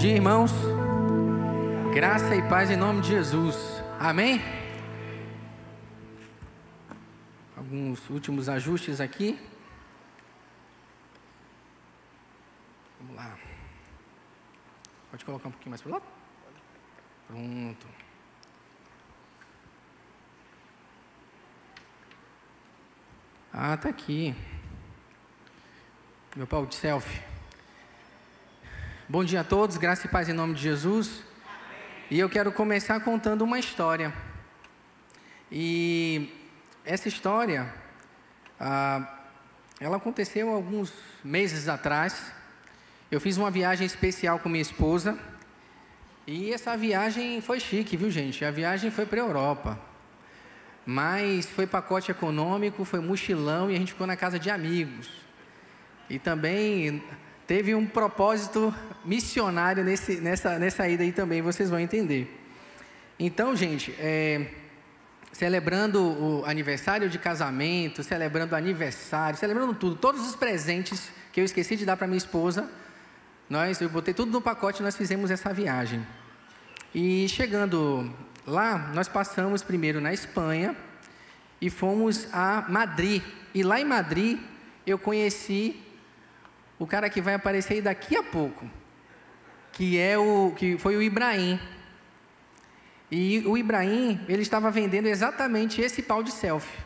dia, irmãos. Graça e paz em nome de Jesus. Amém? Alguns últimos ajustes aqui. Vamos lá. Pode colocar um pouquinho mais para lá? Pronto. Ah, tá aqui. Meu pau de selfie. Bom dia a todos, graça e paz em nome de Jesus. E eu quero começar contando uma história. E essa história, ah, ela aconteceu alguns meses atrás. Eu fiz uma viagem especial com minha esposa. E essa viagem foi chique, viu gente? A viagem foi para a Europa. Mas foi pacote econômico, foi mochilão e a gente ficou na casa de amigos. E também teve um propósito missionário nesse, nessa, nessa ida aí também, vocês vão entender. Então, gente, é, celebrando o aniversário de casamento, celebrando aniversário, celebrando tudo, todos os presentes que eu esqueci de dar para minha esposa, nós, eu botei tudo no pacote e nós fizemos essa viagem. E chegando lá, nós passamos primeiro na Espanha e fomos a Madrid. E lá em Madrid eu conheci o cara que vai aparecer daqui a pouco, que é o que foi o Ibrahim. E o Ibrahim, ele estava vendendo exatamente esse pau de selfie.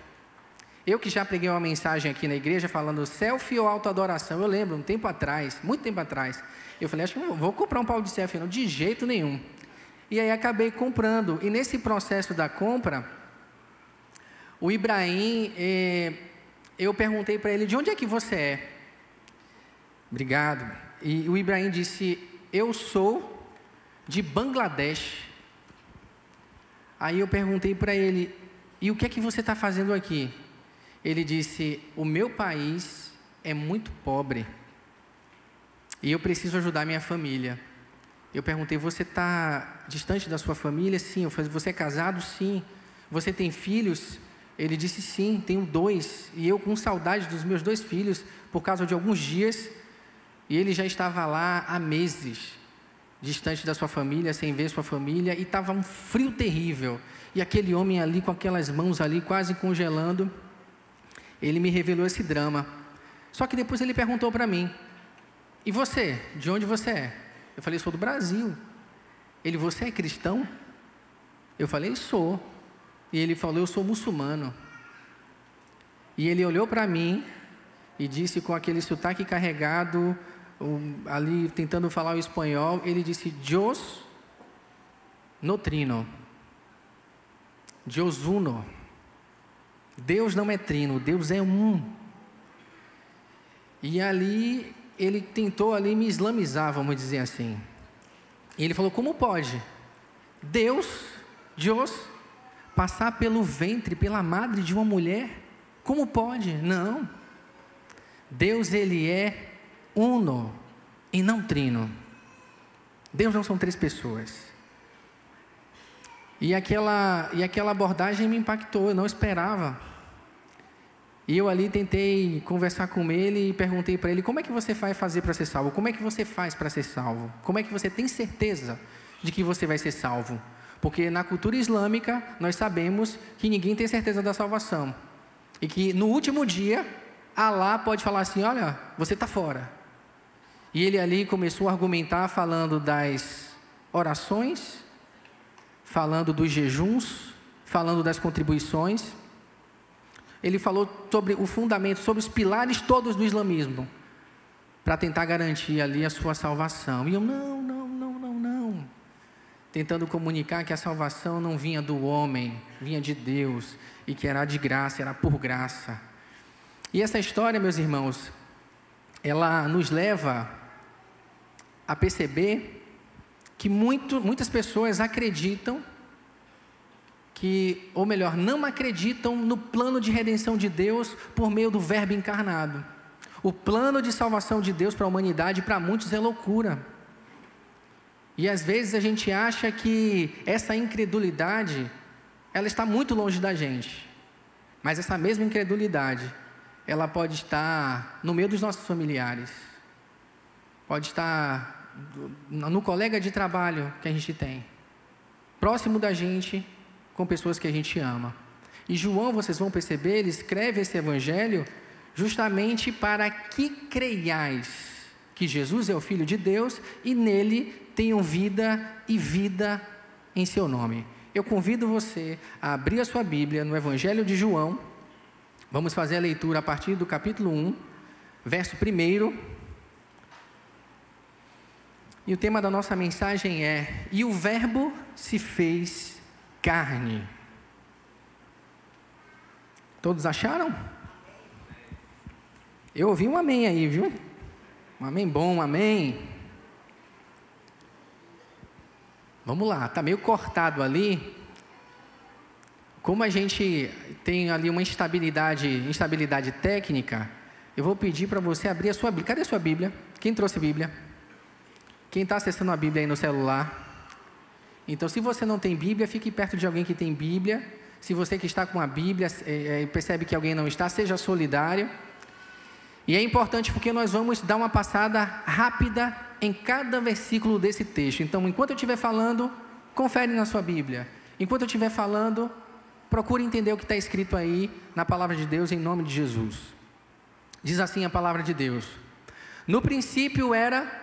Eu que já preguei uma mensagem aqui na igreja falando selfie ou autoadoração, eu lembro, um tempo atrás, muito tempo atrás, eu falei, acho que não vou comprar um pau de selfie não, de jeito nenhum. E aí acabei comprando. E nesse processo da compra, o Ibrahim, eh, eu perguntei para ele, de onde é que você é? Obrigado. E o Ibrahim disse: Eu sou de Bangladesh. Aí eu perguntei para ele: E o que é que você está fazendo aqui? Ele disse: O meu país é muito pobre e eu preciso ajudar minha família. Eu perguntei: Você está distante da sua família? Sim. Eu falei: Você é casado? Sim. Você tem filhos? Ele disse: Sim, tenho dois. E eu, com saudade dos meus dois filhos, por causa de alguns dias, e ele já estava lá há meses, distante da sua família, sem ver sua família, e estava um frio terrível. E aquele homem ali, com aquelas mãos ali, quase congelando, ele me revelou esse drama. Só que depois ele perguntou para mim: E você? De onde você é? Eu falei: Sou do Brasil. Ele: Você é cristão? Eu falei: Sou. E ele falou: Eu sou muçulmano. E ele olhou para mim e disse com aquele sotaque carregado, um, ali tentando falar o espanhol, ele disse: Dios no trino. Dios uno. Deus não é trino, Deus é um. E ali ele tentou ali me islamizar, vamos dizer assim. E ele falou: como pode Deus, Deus, passar pelo ventre, pela madre de uma mulher? Como pode? Não. Deus ele é uno e não trino. Deus não são três pessoas. E aquela, e aquela abordagem me impactou, eu não esperava. E eu ali tentei conversar com ele e perguntei para ele: como é que você vai fazer para ser salvo? Como é que você faz para ser salvo? Como é que você tem certeza de que você vai ser salvo? Porque na cultura islâmica nós sabemos que ninguém tem certeza da salvação. E que no último dia, Alá pode falar assim: olha, você está fora. E ele ali começou a argumentar falando das orações, falando dos jejuns, falando das contribuições. Ele falou sobre o fundamento, sobre os pilares todos do islamismo, para tentar garantir ali a sua salvação. E eu, não, não, não, não, não. Tentando comunicar que a salvação não vinha do homem, vinha de Deus, e que era de graça, era por graça. E essa história, meus irmãos, ela nos leva a perceber que muito, muitas pessoas acreditam que, ou melhor, não acreditam no plano de redenção de Deus por meio do Verbo encarnado. O plano de salvação de Deus para a humanidade, para muitos, é loucura. E às vezes a gente acha que essa incredulidade, ela está muito longe da gente. Mas essa mesma incredulidade, ela pode estar no meio dos nossos familiares pode estar no colega de trabalho que a gente tem, próximo da gente, com pessoas que a gente ama. E João, vocês vão perceber, ele escreve esse evangelho justamente para que creiais que Jesus é o Filho de Deus e nele tenham vida e vida em seu nome. Eu convido você a abrir a sua Bíblia no Evangelho de João. Vamos fazer a leitura a partir do capítulo 1, verso 1. E o tema da nossa mensagem é: E o Verbo se fez carne. Todos acharam? Eu ouvi um amém aí, viu? Um amém bom, um amém. Vamos lá, está meio cortado ali. Como a gente tem ali uma instabilidade, instabilidade técnica, eu vou pedir para você abrir a sua Bíblia. Cadê a sua Bíblia? Quem trouxe a Bíblia? Quem está acessando a Bíblia aí no celular? Então, se você não tem Bíblia, fique perto de alguém que tem Bíblia. Se você que está com a Bíblia é, é, percebe que alguém não está, seja solidário. E é importante porque nós vamos dar uma passada rápida em cada versículo desse texto. Então, enquanto eu estiver falando, confere na sua Bíblia. Enquanto eu estiver falando, procure entender o que está escrito aí na palavra de Deus em nome de Jesus. Diz assim a palavra de Deus: No princípio era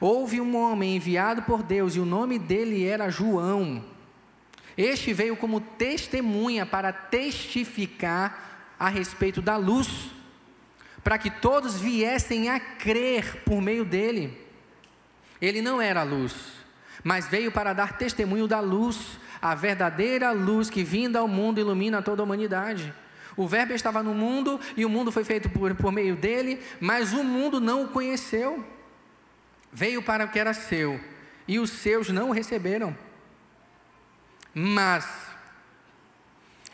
Houve um homem enviado por Deus, e o nome dele era João. Este veio como testemunha para testificar a respeito da luz para que todos viessem a crer por meio dele. Ele não era a luz, mas veio para dar testemunho da luz, a verdadeira luz que vinda ao mundo ilumina toda a humanidade. O Verbo estava no mundo e o mundo foi feito por, por meio dele, mas o mundo não o conheceu. Veio para o que era seu e os seus não o receberam. Mas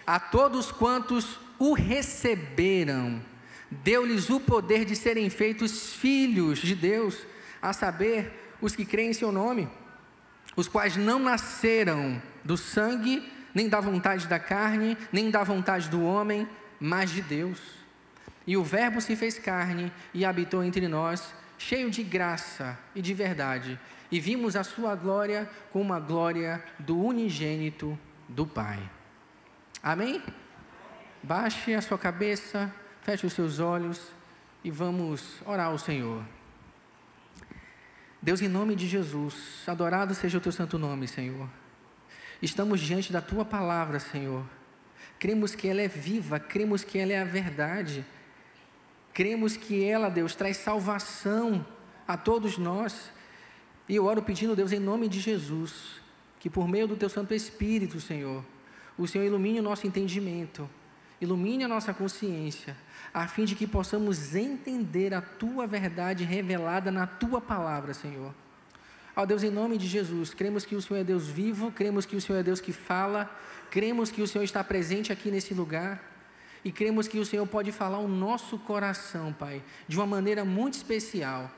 a todos quantos o receberam, deu-lhes o poder de serem feitos filhos de Deus, a saber, os que creem em seu nome, os quais não nasceram do sangue, nem da vontade da carne, nem da vontade do homem, mas de Deus. E o Verbo se fez carne e habitou entre nós, cheio de graça e de verdade, e vimos a sua glória como a glória do unigênito do Pai. Amém? Baixe a sua cabeça. Feche os seus olhos e vamos orar ao Senhor. Deus, em nome de Jesus, adorado seja o teu santo nome, Senhor. Estamos diante da tua palavra, Senhor. Cremos que ela é viva, cremos que ela é a verdade. Cremos que ela, Deus, traz salvação a todos nós. E eu oro pedindo, Deus, em nome de Jesus, que por meio do teu Santo Espírito, Senhor, o Senhor ilumine o nosso entendimento, ilumine a nossa consciência, a fim de que possamos entender a tua verdade revelada na tua palavra, Senhor. Ó Deus, em nome de Jesus, cremos que o Senhor é Deus vivo, cremos que o Senhor é Deus que fala, cremos que o Senhor está presente aqui nesse lugar e cremos que o Senhor pode falar o nosso coração, Pai, de uma maneira muito especial.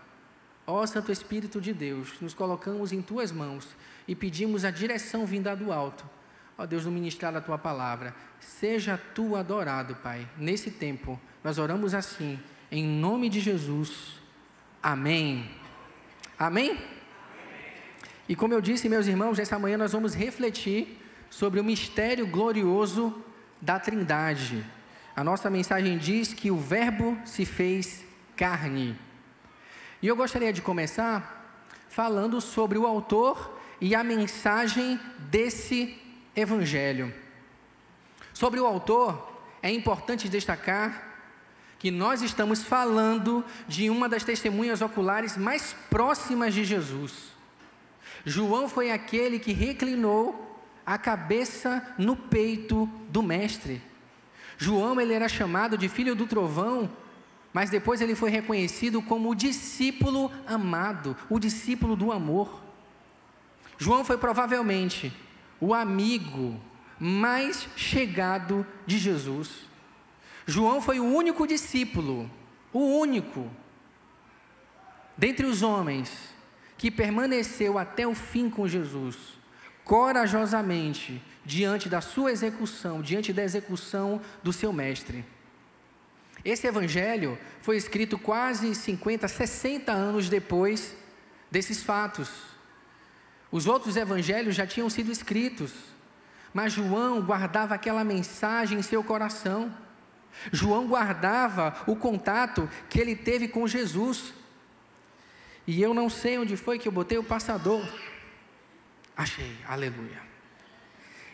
Ó Santo Espírito de Deus, nos colocamos em tuas mãos e pedimos a direção vinda do alto. Ó Deus, no ministrar da tua palavra, seja tu adorado, Pai, nesse tempo nós oramos assim, em nome de Jesus. Amém. Amém? E como eu disse, meus irmãos, essa manhã nós vamos refletir sobre o mistério glorioso da Trindade. A nossa mensagem diz que o Verbo se fez carne. E eu gostaria de começar falando sobre o autor e a mensagem desse evangelho. Sobre o autor, é importante destacar que nós estamos falando de uma das testemunhas oculares mais próximas de Jesus. João foi aquele que reclinou a cabeça no peito do mestre. João ele era chamado de filho do trovão, mas depois ele foi reconhecido como o discípulo amado, o discípulo do amor. João foi provavelmente o amigo mais chegado de Jesus. João foi o único discípulo, o único, dentre os homens, que permaneceu até o fim com Jesus, corajosamente, diante da sua execução, diante da execução do seu mestre. Esse evangelho foi escrito quase 50, 60 anos depois desses fatos. Os outros evangelhos já tinham sido escritos, mas João guardava aquela mensagem em seu coração. João guardava o contato que ele teve com Jesus. E eu não sei onde foi que eu botei o passador. Achei, aleluia.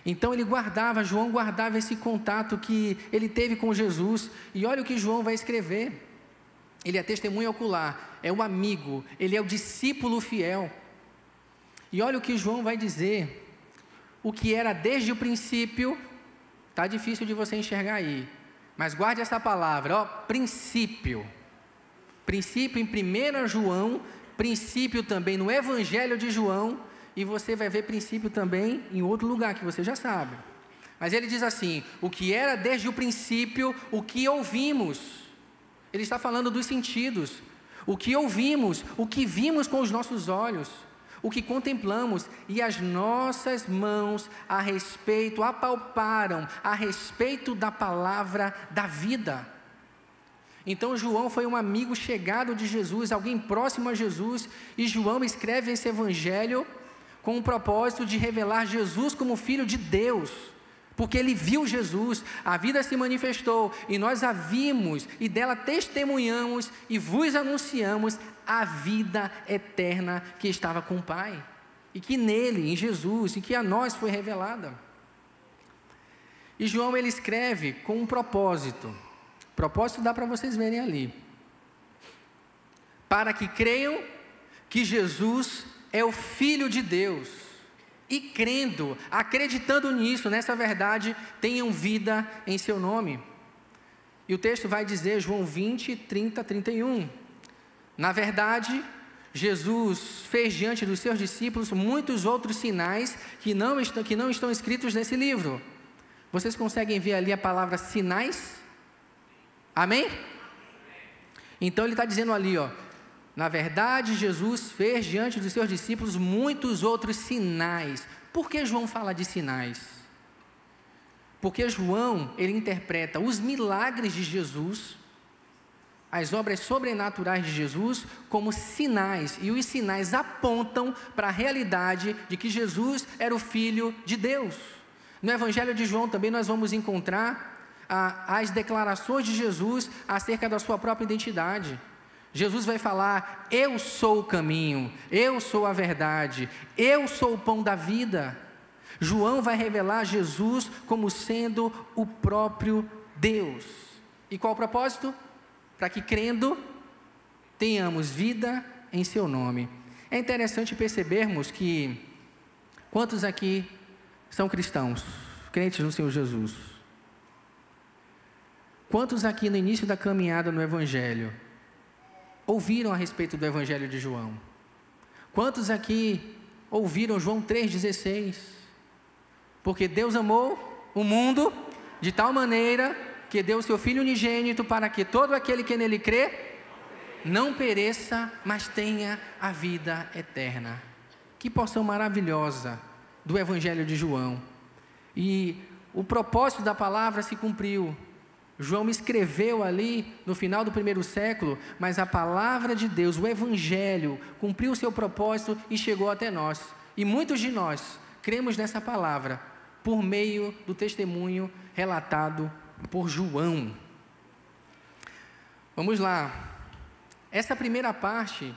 Então ele guardava, João guardava esse contato que ele teve com Jesus. E olha o que João vai escrever. Ele é testemunha ocular, é o amigo, ele é o discípulo fiel. E olha o que João vai dizer. O que era desde o princípio, tá difícil de você enxergar aí. Mas guarde essa palavra, ó, princípio. Princípio em 1 João, princípio também no Evangelho de João, e você vai ver princípio também em outro lugar que você já sabe. Mas ele diz assim: o que era desde o princípio, o que ouvimos. Ele está falando dos sentidos. O que ouvimos, o que vimos com os nossos olhos, o que contemplamos e as nossas mãos a respeito, apalparam a respeito da palavra da vida. Então João foi um amigo chegado de Jesus, alguém próximo a Jesus, e João escreve esse evangelho com o propósito de revelar Jesus como filho de Deus. Porque ele viu Jesus, a vida se manifestou e nós a vimos e dela testemunhamos e vos anunciamos a vida eterna que estava com o Pai e que nele, em Jesus, e que a nós foi revelada. E João ele escreve com um propósito. Propósito dá para vocês verem ali. Para que creiam que Jesus é o Filho de Deus. E crendo, acreditando nisso, nessa verdade, tenham vida em seu nome. E o texto vai dizer, João 20, 30, 31. Na verdade, Jesus fez diante dos seus discípulos muitos outros sinais que não estão, que não estão escritos nesse livro. Vocês conseguem ver ali a palavra sinais? Amém? Então ele está dizendo ali, ó, na verdade, Jesus fez diante dos seus discípulos muitos outros sinais. Por que João fala de sinais? Porque João, ele interpreta os milagres de Jesus, as obras sobrenaturais de Jesus, como sinais, e os sinais apontam para a realidade de que Jesus era o Filho de Deus. No Evangelho de João também nós vamos encontrar ah, as declarações de Jesus acerca da sua própria identidade. Jesus vai falar: Eu sou o caminho, eu sou a verdade, eu sou o pão da vida. João vai revelar Jesus como sendo o próprio Deus. E qual o propósito? Para que crendo tenhamos vida em seu nome. É interessante percebermos que quantos aqui são cristãos, crentes no Senhor Jesus? Quantos aqui no início da caminhada no Evangelho ouviram a respeito do Evangelho de João? Quantos aqui ouviram João 3,16? Porque Deus amou o mundo de tal maneira que deu o seu Filho unigênito para que todo aquele que nele crê não pereça, mas tenha a vida eterna. Que porção maravilhosa do Evangelho de João. E o propósito da palavra se cumpriu João escreveu ali no final do primeiro século, mas a palavra de Deus, o Evangelho, cumpriu o seu propósito e chegou até nós. E muitos de nós cremos nessa palavra por meio do testemunho relatado por João. Vamos lá. Essa primeira parte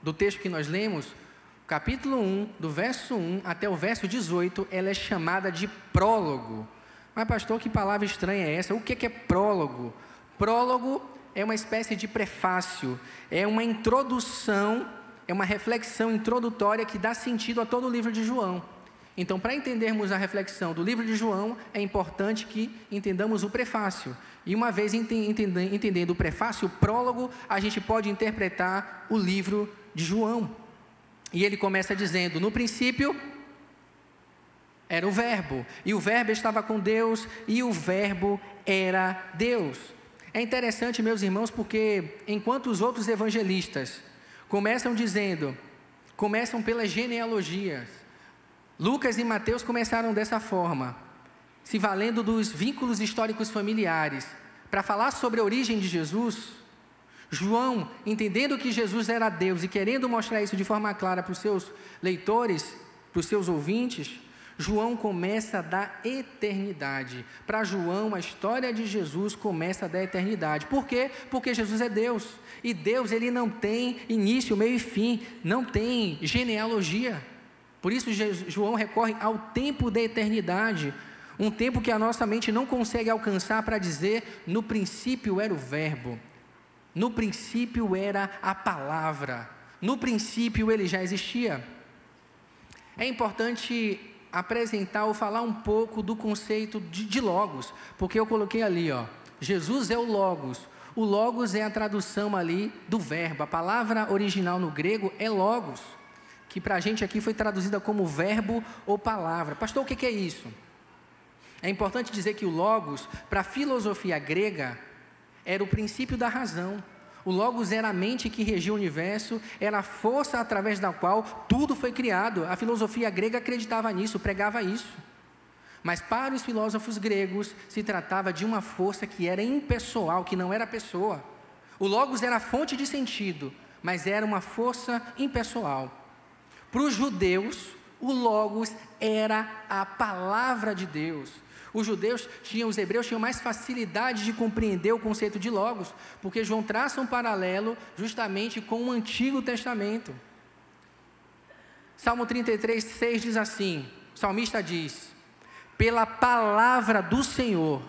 do texto que nós lemos, capítulo 1, do verso 1 até o verso 18, ela é chamada de prólogo. Mas, pastor, que palavra estranha é essa? O que é prólogo? Prólogo é uma espécie de prefácio, é uma introdução, é uma reflexão introdutória que dá sentido a todo o livro de João. Então, para entendermos a reflexão do livro de João, é importante que entendamos o prefácio. E uma vez entendendo o prefácio, o prólogo, a gente pode interpretar o livro de João. E ele começa dizendo: No princípio era o Verbo, e o Verbo estava com Deus, e o Verbo era Deus. É interessante, meus irmãos, porque enquanto os outros evangelistas começam dizendo, começam pelas genealogias, Lucas e Mateus começaram dessa forma, se valendo dos vínculos históricos familiares, para falar sobre a origem de Jesus. João, entendendo que Jesus era Deus e querendo mostrar isso de forma clara para os seus leitores, para os seus ouvintes, João começa da eternidade. Para João, a história de Jesus começa da eternidade. Por quê? Porque Jesus é Deus. E Deus, ele não tem início, meio e fim, não tem genealogia. Por isso, João recorre ao tempo da eternidade, um tempo que a nossa mente não consegue alcançar para dizer: no princípio era o Verbo, no princípio era a palavra, no princípio ele já existia. É importante apresentar ou falar um pouco do conceito de, de Logos, porque eu coloquei ali, ó, Jesus é o Logos. O Logos é a tradução ali do verbo. A palavra original no grego é Logos que para a gente aqui foi traduzida como verbo ou palavra. Pastor, o que, que é isso? É importante dizer que o Logos, para a filosofia grega, era o princípio da razão. O Logos era a mente que regia o universo, era a força através da qual tudo foi criado. A filosofia grega acreditava nisso, pregava isso. Mas para os filósofos gregos, se tratava de uma força que era impessoal, que não era pessoa. O Logos era a fonte de sentido, mas era uma força impessoal. Para os judeus, o Logos era a palavra de Deus. Os judeus tinham, os hebreus tinham mais facilidade de compreender o conceito de Logos, porque João traça um paralelo justamente com o Antigo Testamento. Salmo 33, 6 diz assim: o salmista diz: Pela palavra do Senhor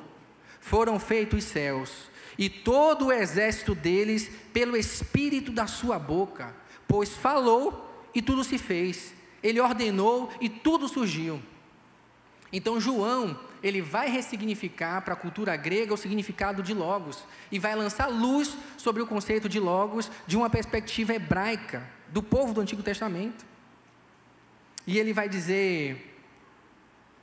foram feitos os céus, e todo o exército deles pelo espírito da sua boca, pois falou e tudo se fez. Ele ordenou e tudo surgiu. Então João, ele vai ressignificar para a cultura grega o significado de logos e vai lançar luz sobre o conceito de logos de uma perspectiva hebraica do povo do Antigo Testamento. E ele vai dizer: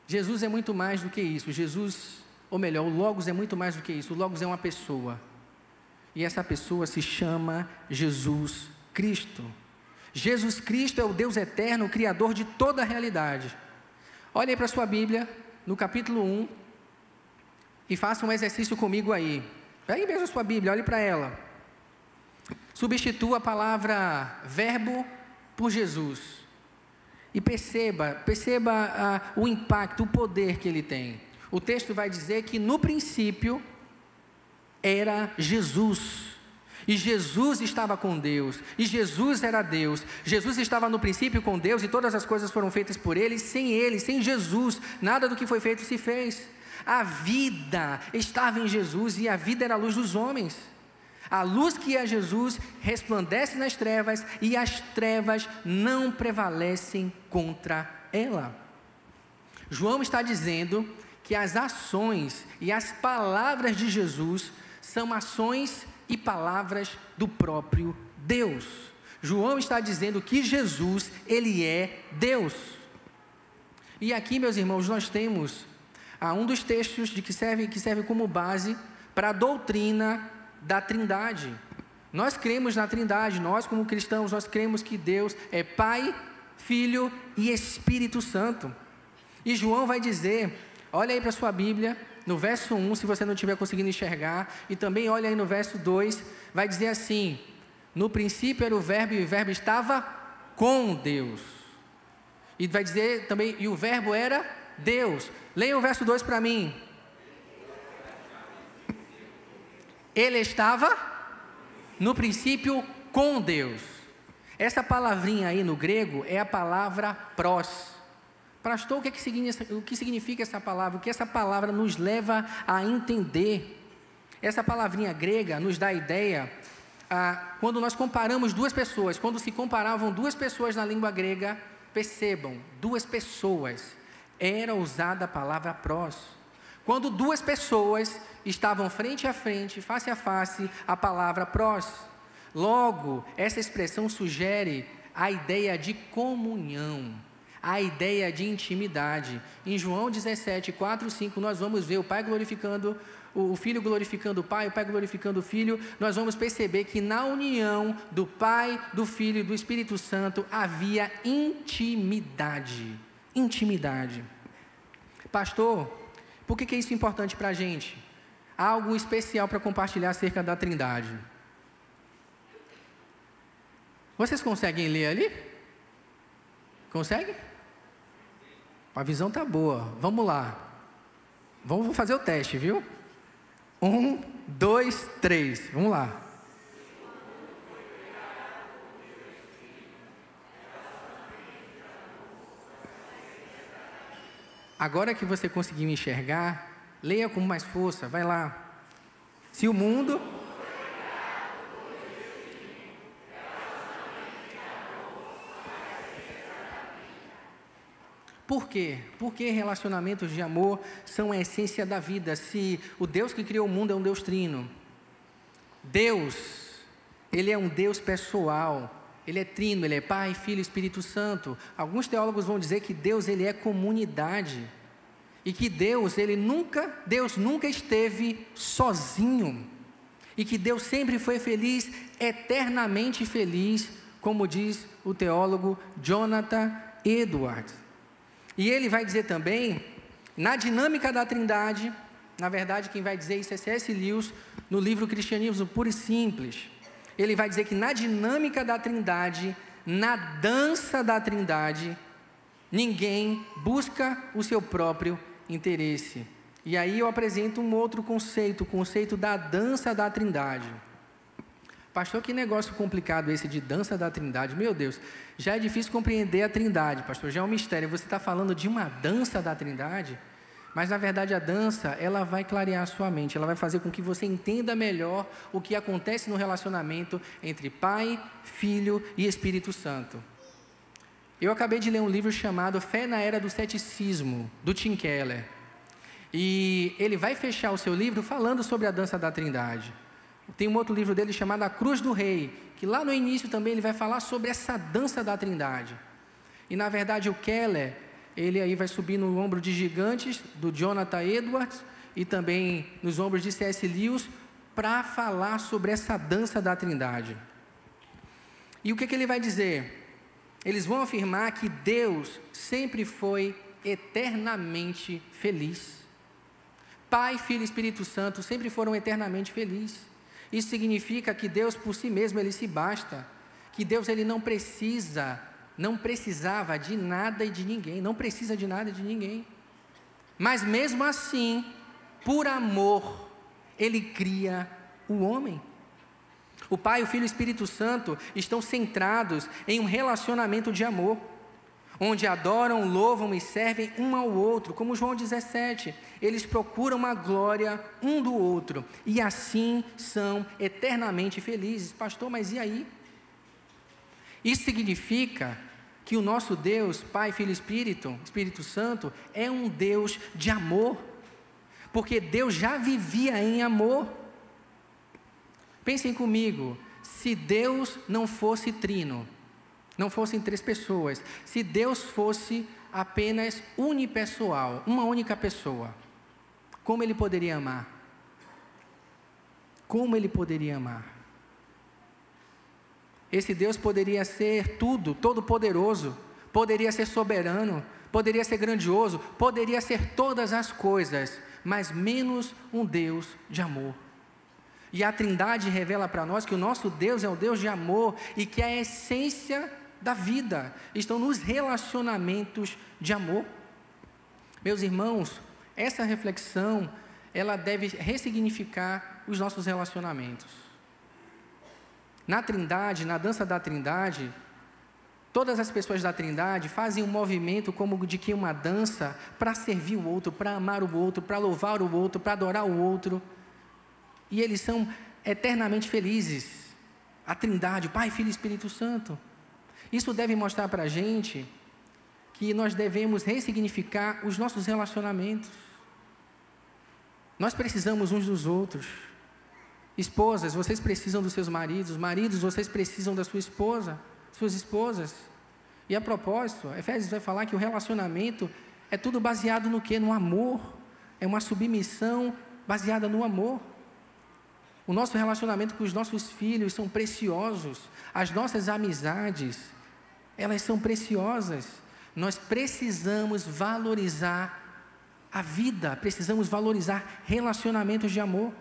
Jesus é muito mais do que isso. Jesus, ou melhor, o logos é muito mais do que isso. O logos é uma pessoa. E essa pessoa se chama Jesus Cristo. Jesus Cristo é o Deus eterno, o Criador de toda a realidade. Olhe para a sua Bíblia, no capítulo 1, e faça um exercício comigo aí. Aí mesmo a sua Bíblia, olhe para ela. Substitua a palavra verbo por Jesus. E perceba, perceba ah, o impacto, o poder que ele tem. O texto vai dizer que no princípio era Jesus. E Jesus estava com Deus, e Jesus era Deus. Jesus estava no princípio com Deus e todas as coisas foram feitas por Ele. Sem Ele, sem Jesus, nada do que foi feito se fez. A vida estava em Jesus e a vida era a luz dos homens. A luz que é Jesus resplandece nas trevas e as trevas não prevalecem contra ela. João está dizendo que as ações e as palavras de Jesus são ações e palavras do próprio Deus. João está dizendo que Jesus, ele é Deus. E aqui, meus irmãos, nós temos ah, um dos textos de que serve, que serve como base para a doutrina da Trindade. Nós cremos na Trindade, nós como cristãos, nós cremos que Deus é Pai, Filho e Espírito Santo. E João vai dizer, olha aí para a sua Bíblia, no verso 1, se você não estiver conseguindo enxergar, e também olha aí no verso 2, vai dizer assim: No princípio era o Verbo e o Verbo estava com Deus. E vai dizer também, e o Verbo era Deus. Leia o verso 2 para mim. Ele estava no princípio com Deus. Essa palavrinha aí no grego é a palavra pros. Pastor, o que, é que o que significa essa palavra? O que essa palavra nos leva a entender? Essa palavrinha grega nos dá a ideia, ah, quando nós comparamos duas pessoas, quando se comparavam duas pessoas na língua grega, percebam, duas pessoas, era usada a palavra prós. Quando duas pessoas estavam frente a frente, face a face, a palavra prós. Logo, essa expressão sugere a ideia de comunhão, a ideia de intimidade. Em João 17, 4, 5, nós vamos ver o Pai glorificando o Filho glorificando o Pai, o Pai glorificando o Filho, nós vamos perceber que na união do Pai, do Filho e do Espírito Santo havia intimidade. Intimidade. Pastor, por que, que é isso importante para a gente? Algo especial para compartilhar acerca da Trindade. Vocês conseguem ler ali? Consegue? A visão tá boa. Vamos lá. Vamos fazer o teste, viu? Um, dois, três. Vamos lá. Agora que você conseguiu enxergar, leia com mais força, vai lá. Se o mundo Por quê? Porque relacionamentos de amor são a essência da vida. Se o Deus que criou o mundo é um Deus trino, Deus, Ele é um Deus pessoal. Ele é trino, ele é Pai, Filho Espírito Santo. Alguns teólogos vão dizer que Deus ele é comunidade e que Deus ele nunca, Deus nunca esteve sozinho e que Deus sempre foi feliz, eternamente feliz, como diz o teólogo Jonathan Edwards. E ele vai dizer também, na dinâmica da Trindade, na verdade, quem vai dizer isso é C.S. Lewis, no livro Cristianismo Puro e Simples. Ele vai dizer que na dinâmica da Trindade, na dança da Trindade, ninguém busca o seu próprio interesse. E aí eu apresento um outro conceito, o conceito da dança da Trindade. Pastor, que negócio complicado esse de dança da Trindade. Meu Deus, já é difícil compreender a Trindade, pastor, já é um mistério. Você está falando de uma dança da Trindade? Mas na verdade a dança, ela vai clarear a sua mente, ela vai fazer com que você entenda melhor o que acontece no relacionamento entre Pai, Filho e Espírito Santo. Eu acabei de ler um livro chamado Fé na Era do Ceticismo, do Tim Keller. E ele vai fechar o seu livro falando sobre a dança da Trindade. Tem um outro livro dele chamado A Cruz do Rei, que lá no início também ele vai falar sobre essa dança da Trindade. E na verdade o Keller, ele aí vai subir no ombro de gigantes do Jonathan Edwards e também nos ombros de C.S. Lewis para falar sobre essa dança da Trindade. E o que, que ele vai dizer? Eles vão afirmar que Deus sempre foi eternamente feliz. Pai, Filho e Espírito Santo sempre foram eternamente felizes. Isso significa que Deus por si mesmo ele se basta, que Deus ele não precisa, não precisava de nada e de ninguém, não precisa de nada e de ninguém. Mas mesmo assim, por amor, ele cria o homem. O Pai, o Filho e o Espírito Santo estão centrados em um relacionamento de amor onde adoram, louvam e servem um ao outro, como João 17. Eles procuram a glória um do outro e assim são eternamente felizes. Pastor, mas e aí? Isso significa que o nosso Deus, Pai, Filho e Espírito, Espírito Santo, é um Deus de amor, porque Deus já vivia em amor. Pensem comigo, se Deus não fosse trino, não fossem três pessoas, se Deus fosse apenas unipessoal, uma única pessoa, como ele poderia amar? Como ele poderia amar? Esse Deus poderia ser tudo, todo-poderoso, poderia ser soberano, poderia ser grandioso, poderia ser todas as coisas, mas menos um Deus de amor. E a Trindade revela para nós que o nosso Deus é o Deus de amor e que a essência da vida, estão nos relacionamentos de amor. Meus irmãos, essa reflexão, ela deve ressignificar os nossos relacionamentos. Na Trindade, na dança da Trindade, todas as pessoas da Trindade fazem um movimento como de que uma dança para servir o outro, para amar o outro, para louvar o outro, para adorar o outro. E eles são eternamente felizes. A Trindade, Pai, Filho e Espírito Santo. Isso deve mostrar para a gente que nós devemos ressignificar os nossos relacionamentos. Nós precisamos uns dos outros. Esposas, vocês precisam dos seus maridos. Maridos, vocês precisam da sua esposa. suas esposas. E a propósito, Efésios vai falar que o relacionamento é tudo baseado no que? No amor. É uma submissão baseada no amor. O nosso relacionamento com os nossos filhos são preciosos. As nossas amizades, elas são preciosas. Nós precisamos valorizar a vida, precisamos valorizar relacionamentos de amor.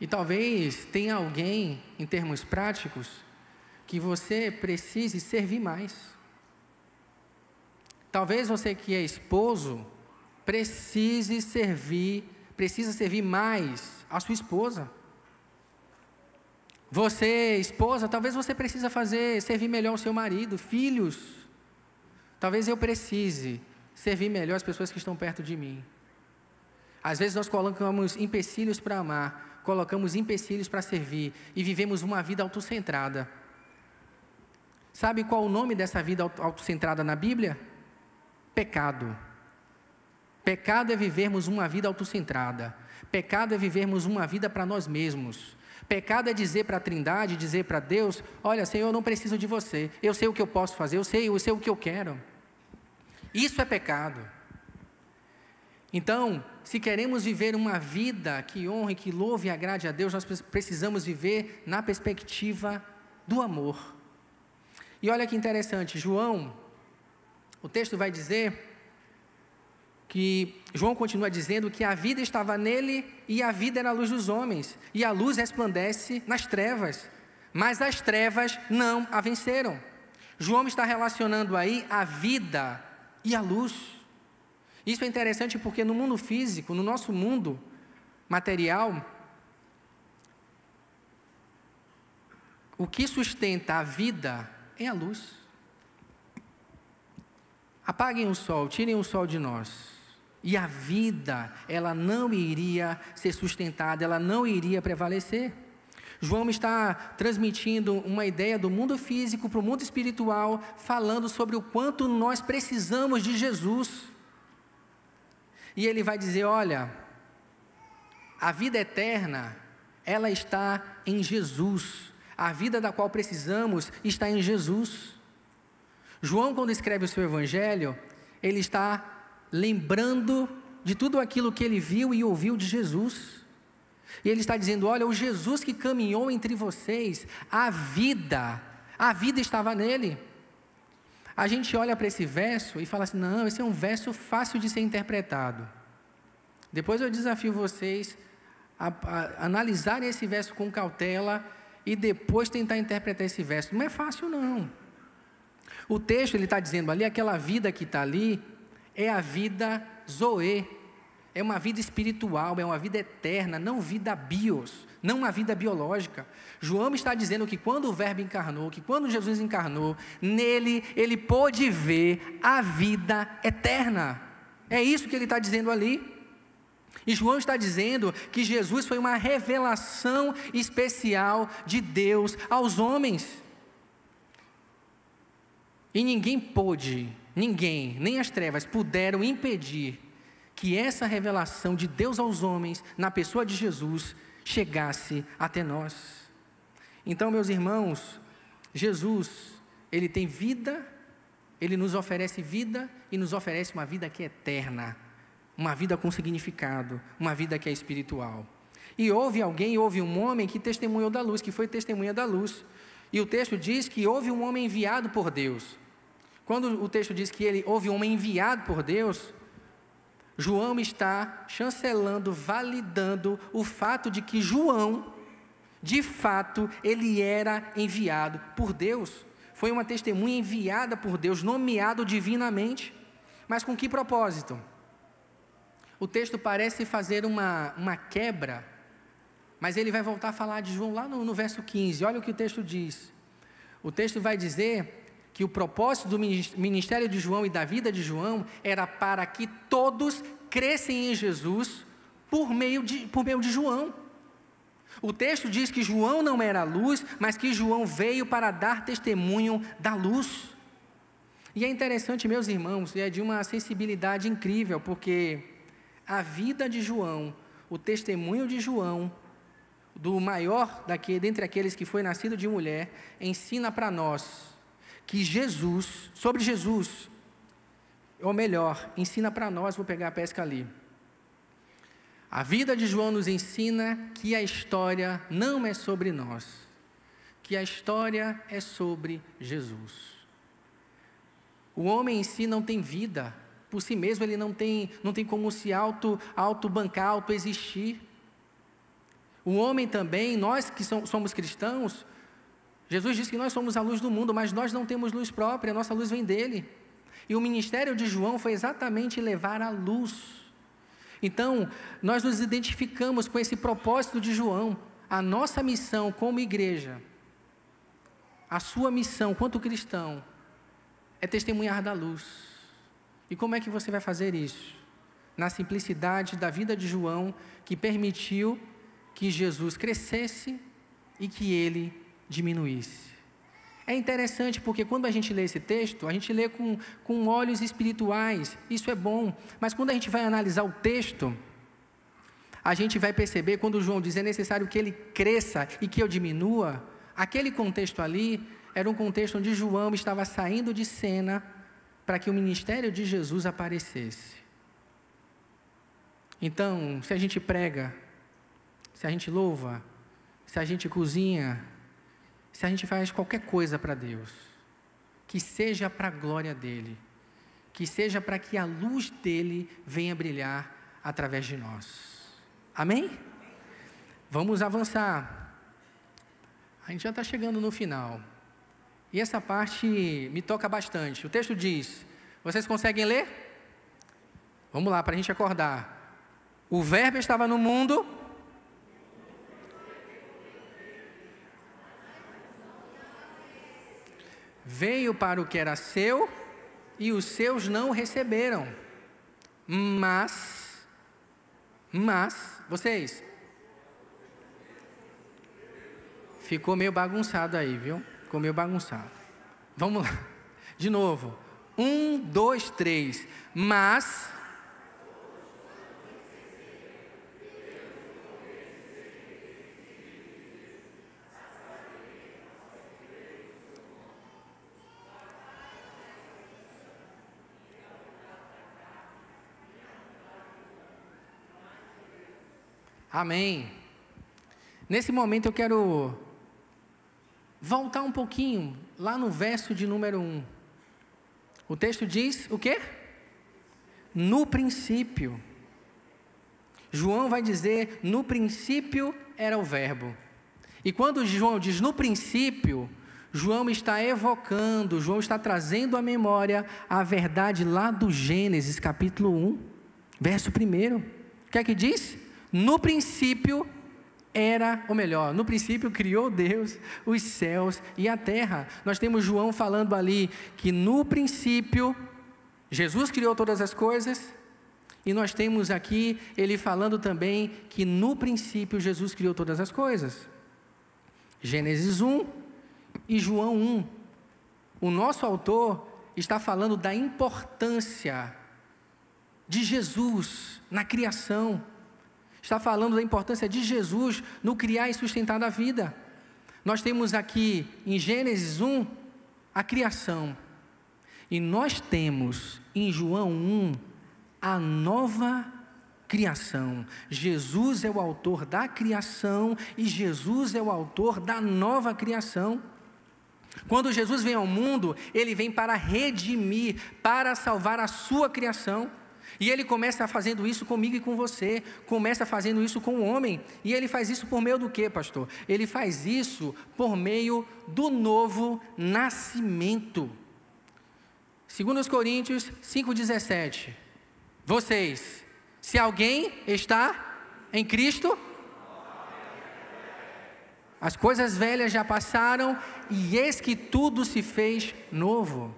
E talvez tenha alguém, em termos práticos, que você precise servir mais. Talvez você que é esposo precise servir, precisa servir mais a sua esposa. Você, esposa, talvez você precisa fazer servir melhor o seu marido, filhos. Talvez eu precise servir melhor as pessoas que estão perto de mim. Às vezes nós colocamos empecilhos para amar, colocamos empecilhos para servir e vivemos uma vida autocentrada. Sabe qual o nome dessa vida autocentrada na Bíblia? Pecado. Pecado é vivermos uma vida autocentrada. Pecado é vivermos uma vida para nós mesmos. Pecado é dizer para a Trindade, dizer para Deus: Olha, Senhor, eu não preciso de você. Eu sei o que eu posso fazer, eu sei, eu sei o que eu quero. Isso é pecado. Então, se queremos viver uma vida que honre, que louve e agrade a Deus, nós precisamos viver na perspectiva do amor. E olha que interessante, João, o texto vai dizer que João continua dizendo que a vida estava nele e a vida era a luz dos homens, e a luz resplandece nas trevas, mas as trevas não a venceram. João está relacionando aí a vida e a luz. Isso é interessante porque no mundo físico, no nosso mundo material, o que sustenta a vida é a luz. Apaguem o sol, tirem o sol de nós. E a vida, ela não iria ser sustentada, ela não iria prevalecer. João está transmitindo uma ideia do mundo físico para o mundo espiritual, falando sobre o quanto nós precisamos de Jesus. E ele vai dizer: olha, a vida eterna, ela está em Jesus. A vida da qual precisamos está em Jesus. João, quando escreve o seu evangelho, ele está lembrando de tudo aquilo que ele viu e ouviu de Jesus. E ele está dizendo: olha, o Jesus que caminhou entre vocês, a vida, a vida estava nele. A gente olha para esse verso e fala assim: não, esse é um verso fácil de ser interpretado. Depois eu desafio vocês a, a analisarem esse verso com cautela e depois tentar interpretar esse verso. Não é fácil, não. O texto ele está dizendo ali, aquela vida que está ali, é a vida Zoe, é uma vida espiritual, é uma vida eterna, não vida bios, não uma vida biológica. João está dizendo que quando o Verbo encarnou, que quando Jesus encarnou, nele ele pôde ver a vida eterna. É isso que ele está dizendo ali. E João está dizendo que Jesus foi uma revelação especial de Deus aos homens. E ninguém pôde, ninguém, nem as trevas puderam impedir que essa revelação de Deus aos homens, na pessoa de Jesus, chegasse até nós. Então, meus irmãos, Jesus, ele tem vida, ele nos oferece vida e nos oferece uma vida que é eterna, uma vida com significado, uma vida que é espiritual. E houve alguém, houve um homem que testemunhou da luz, que foi testemunha da luz. E o texto diz que houve um homem enviado por Deus. Quando o texto diz que ele houve um homem enviado por Deus, João está chancelando, validando o fato de que João, de fato, ele era enviado por Deus. Foi uma testemunha enviada por Deus, nomeado divinamente. Mas com que propósito? O texto parece fazer uma, uma quebra, mas ele vai voltar a falar de João lá no, no verso 15. Olha o que o texto diz. O texto vai dizer que o propósito do ministério de João e da vida de João era para que todos crescem em Jesus por meio de, por meio de João. O texto diz que João não era a luz, mas que João veio para dar testemunho da luz. E é interessante, meus irmãos, é de uma sensibilidade incrível, porque a vida de João, o testemunho de João, do maior daqui, dentre aqueles que foi nascido de mulher, ensina para nós que Jesus, sobre Jesus, ou melhor, ensina para nós, vou pegar a pesca ali. A vida de João nos ensina que a história não é sobre nós, que a história é sobre Jesus. O homem em si não tem vida, por si mesmo ele não tem, não tem como se auto, auto bancar, auto existir. O homem também, nós que somos cristãos, Jesus disse que nós somos a luz do mundo, mas nós não temos luz própria, a nossa luz vem dele. E o ministério de João foi exatamente levar a luz. Então, nós nos identificamos com esse propósito de João. A nossa missão como igreja, a sua missão quanto cristão, é testemunhar da luz. E como é que você vai fazer isso? Na simplicidade da vida de João, que permitiu que Jesus crescesse e que ele diminuísse. É interessante porque quando a gente lê esse texto, a gente lê com, com olhos espirituais, isso é bom, mas quando a gente vai analisar o texto, a gente vai perceber quando João diz é necessário que ele cresça e que eu diminua, aquele contexto ali era um contexto onde João estava saindo de cena para que o ministério de Jesus aparecesse. Então, se a gente prega, se a gente louva, se a gente cozinha, se a gente faz qualquer coisa para Deus, que seja para a glória dEle, que seja para que a luz dEle venha brilhar através de nós. Amém? Vamos avançar. A gente já está chegando no final. E essa parte me toca bastante. O texto diz: vocês conseguem ler? Vamos lá, para a gente acordar. O Verbo estava no mundo. Veio para o que era seu e os seus não receberam. Mas, mas, vocês, ficou meio bagunçado aí, viu? Ficou meio bagunçado. Vamos lá. De novo. Um, dois, três. Mas. Amém. Nesse momento eu quero voltar um pouquinho lá no verso de número 1. O texto diz o quê? No princípio. João vai dizer: no princípio era o Verbo. E quando João diz no princípio, João está evocando, João está trazendo à memória a verdade lá do Gênesis, capítulo 1, verso 1. O que é que diz? No princípio era, ou melhor, no princípio criou Deus os céus e a terra. Nós temos João falando ali que no princípio Jesus criou todas as coisas, e nós temos aqui ele falando também que no princípio Jesus criou todas as coisas. Gênesis 1 e João 1. O nosso autor está falando da importância de Jesus na criação está falando da importância de Jesus no criar e sustentar a vida. Nós temos aqui em Gênesis 1 a criação. E nós temos em João 1 a nova criação. Jesus é o autor da criação e Jesus é o autor da nova criação. Quando Jesus vem ao mundo, ele vem para redimir, para salvar a sua criação. E ele começa fazendo isso comigo e com você, começa fazendo isso com o homem. E ele faz isso por meio do que, pastor? Ele faz isso por meio do novo nascimento. Segundo os Coríntios 5:17. Vocês, se alguém está em Cristo, as coisas velhas já passaram e eis que tudo se fez novo.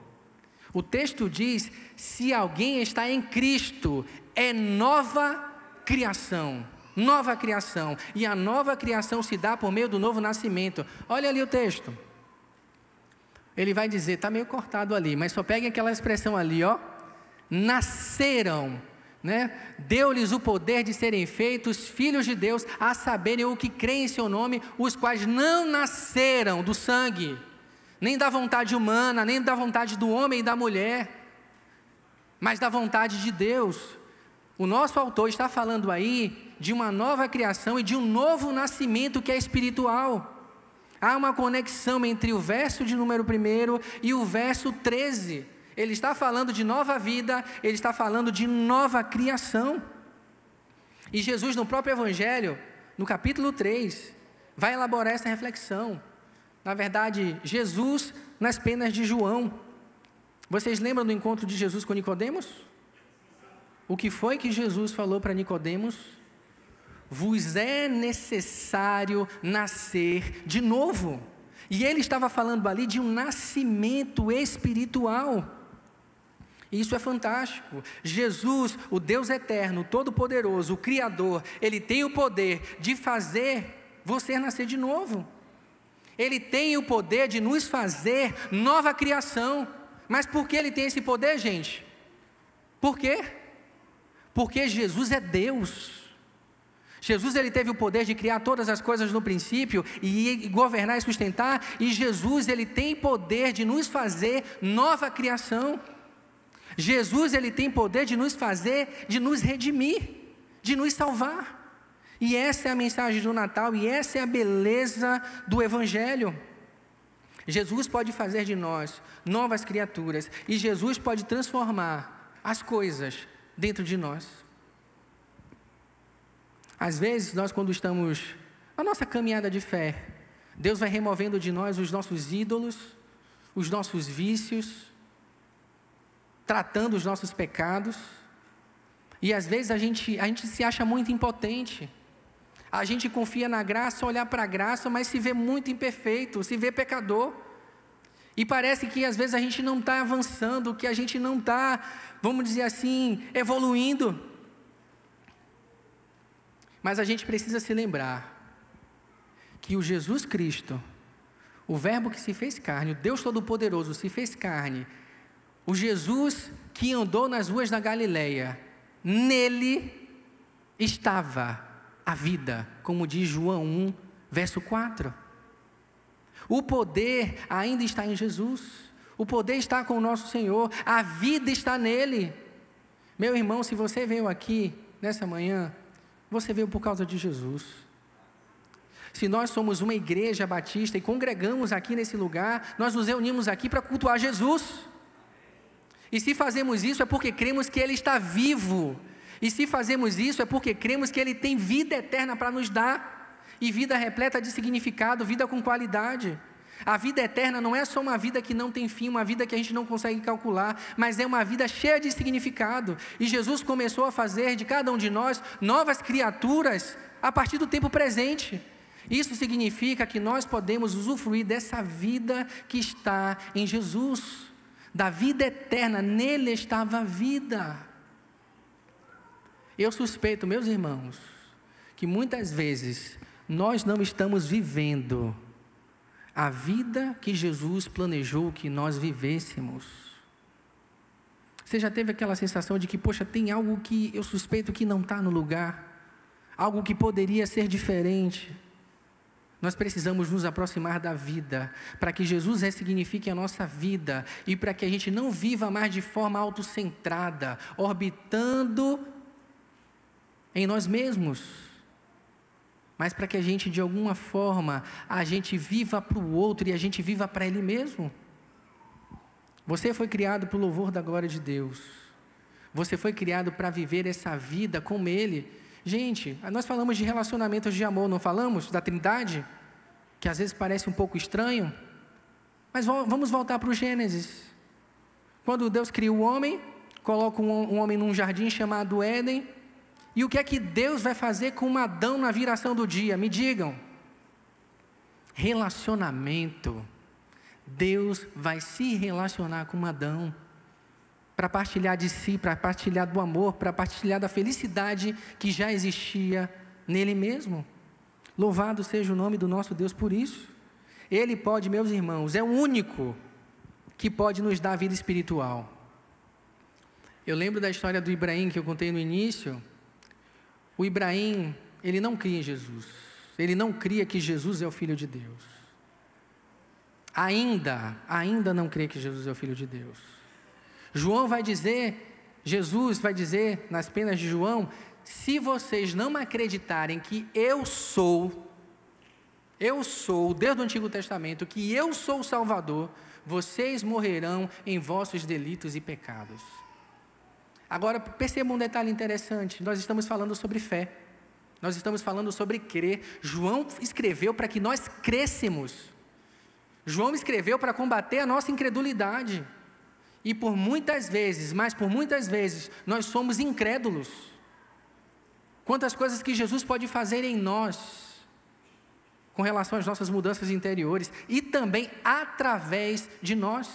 O texto diz: se alguém está em Cristo, é nova criação. Nova criação. E a nova criação se dá por meio do novo nascimento. Olha ali o texto. Ele vai dizer, está meio cortado ali, mas só pegue aquela expressão ali, ó. Nasceram né? Deu-lhes o poder de serem feitos filhos de Deus, a saberem o que creem em seu nome, os quais não nasceram do sangue, nem da vontade humana, nem da vontade do homem e da mulher, mas da vontade de Deus. O nosso autor está falando aí de uma nova criação e de um novo nascimento que é espiritual. Há uma conexão entre o verso de número 1 e o verso 13. Ele está falando de nova vida, ele está falando de nova criação. E Jesus, no próprio Evangelho, no capítulo 3, vai elaborar essa reflexão. Na verdade, Jesus nas penas de João. Vocês lembram do encontro de Jesus com Nicodemos? O que foi que Jesus falou para Nicodemos? Vos é necessário nascer de novo. E ele estava falando ali de um nascimento espiritual. Isso é fantástico. Jesus, o Deus eterno, todo-poderoso, o Criador, ele tem o poder de fazer você nascer de novo. Ele tem o poder de nos fazer nova criação. Mas por que ele tem esse poder, gente? Por quê? Porque Jesus é Deus. Jesus ele teve o poder de criar todas as coisas no princípio e, governar e sustentar, e Jesus ele tem poder de nos fazer nova criação. Jesus ele tem poder de nos fazer, de nos redimir, de nos salvar. E essa é a mensagem do Natal e essa é a beleza do evangelho. Jesus pode fazer de nós novas criaturas e Jesus pode transformar as coisas dentro de nós. Às vezes, nós, quando estamos na nossa caminhada de fé, Deus vai removendo de nós os nossos ídolos, os nossos vícios, tratando os nossos pecados. E às vezes a gente, a gente se acha muito impotente. A gente confia na graça, olhar para a graça, mas se vê muito imperfeito, se vê pecador. E parece que às vezes a gente não está avançando, que a gente não está, vamos dizer assim, evoluindo. Mas a gente precisa se lembrar que o Jesus Cristo, o Verbo que se fez carne, o Deus Todo-Poderoso se fez carne, o Jesus que andou nas ruas da Galileia, nele estava a vida, como diz João 1, verso 4. O poder ainda está em Jesus. O poder está com o nosso Senhor. A vida está nele. Meu irmão, se você veio aqui nessa manhã, você veio por causa de Jesus. Se nós somos uma igreja batista e congregamos aqui nesse lugar, nós nos reunimos aqui para cultuar Jesus. E se fazemos isso é porque cremos que Ele está vivo. E se fazemos isso é porque cremos que Ele tem vida eterna para nos dar. E vida repleta de significado, vida com qualidade. A vida eterna não é só uma vida que não tem fim, uma vida que a gente não consegue calcular, mas é uma vida cheia de significado. E Jesus começou a fazer de cada um de nós novas criaturas a partir do tempo presente. Isso significa que nós podemos usufruir dessa vida que está em Jesus da vida eterna, nele estava a vida. Eu suspeito, meus irmãos, que muitas vezes nós não estamos vivendo a vida que Jesus planejou que nós vivêssemos. Você já teve aquela sensação de que, poxa, tem algo que eu suspeito que não está no lugar, algo que poderia ser diferente. Nós precisamos nos aproximar da vida, para que Jesus ressignifique a nossa vida e para que a gente não viva mais de forma autocentrada, orbitando em nós mesmos, mas para que a gente de alguma forma a gente viva para o outro e a gente viva para Ele mesmo. Você foi criado para o louvor da glória de Deus. Você foi criado para viver essa vida com Ele. Gente, nós falamos de relacionamentos de amor, não falamos? Da Trindade? Que às vezes parece um pouco estranho. Mas vamos voltar para o Gênesis. Quando Deus cria o homem, coloca um, homem num jardim chamado Éden. E o que é que Deus vai fazer com Adão na viração do dia? Me digam. Relacionamento. Deus vai se relacionar com Adão para partilhar de si, para partilhar do amor, para partilhar da felicidade que já existia nele mesmo. Louvado seja o nome do nosso Deus por isso. Ele pode, meus irmãos, é o único que pode nos dar vida espiritual. Eu lembro da história do Ibrahim que eu contei no início. O Ibrahim, ele não cria em Jesus. Ele não cria que Jesus é o Filho de Deus. Ainda, ainda não crê que Jesus é o Filho de Deus. João vai dizer, Jesus vai dizer nas penas de João: se vocês não acreditarem que eu sou, eu sou, desde o Antigo Testamento, que eu sou o Salvador, vocês morrerão em vossos delitos e pecados. Agora, perceba um detalhe interessante: nós estamos falando sobre fé, nós estamos falando sobre crer. João escreveu para que nós crêssemos. João escreveu para combater a nossa incredulidade. E por muitas vezes, mas por muitas vezes, nós somos incrédulos. Quantas coisas que Jesus pode fazer em nós, com relação às nossas mudanças interiores, e também através de nós.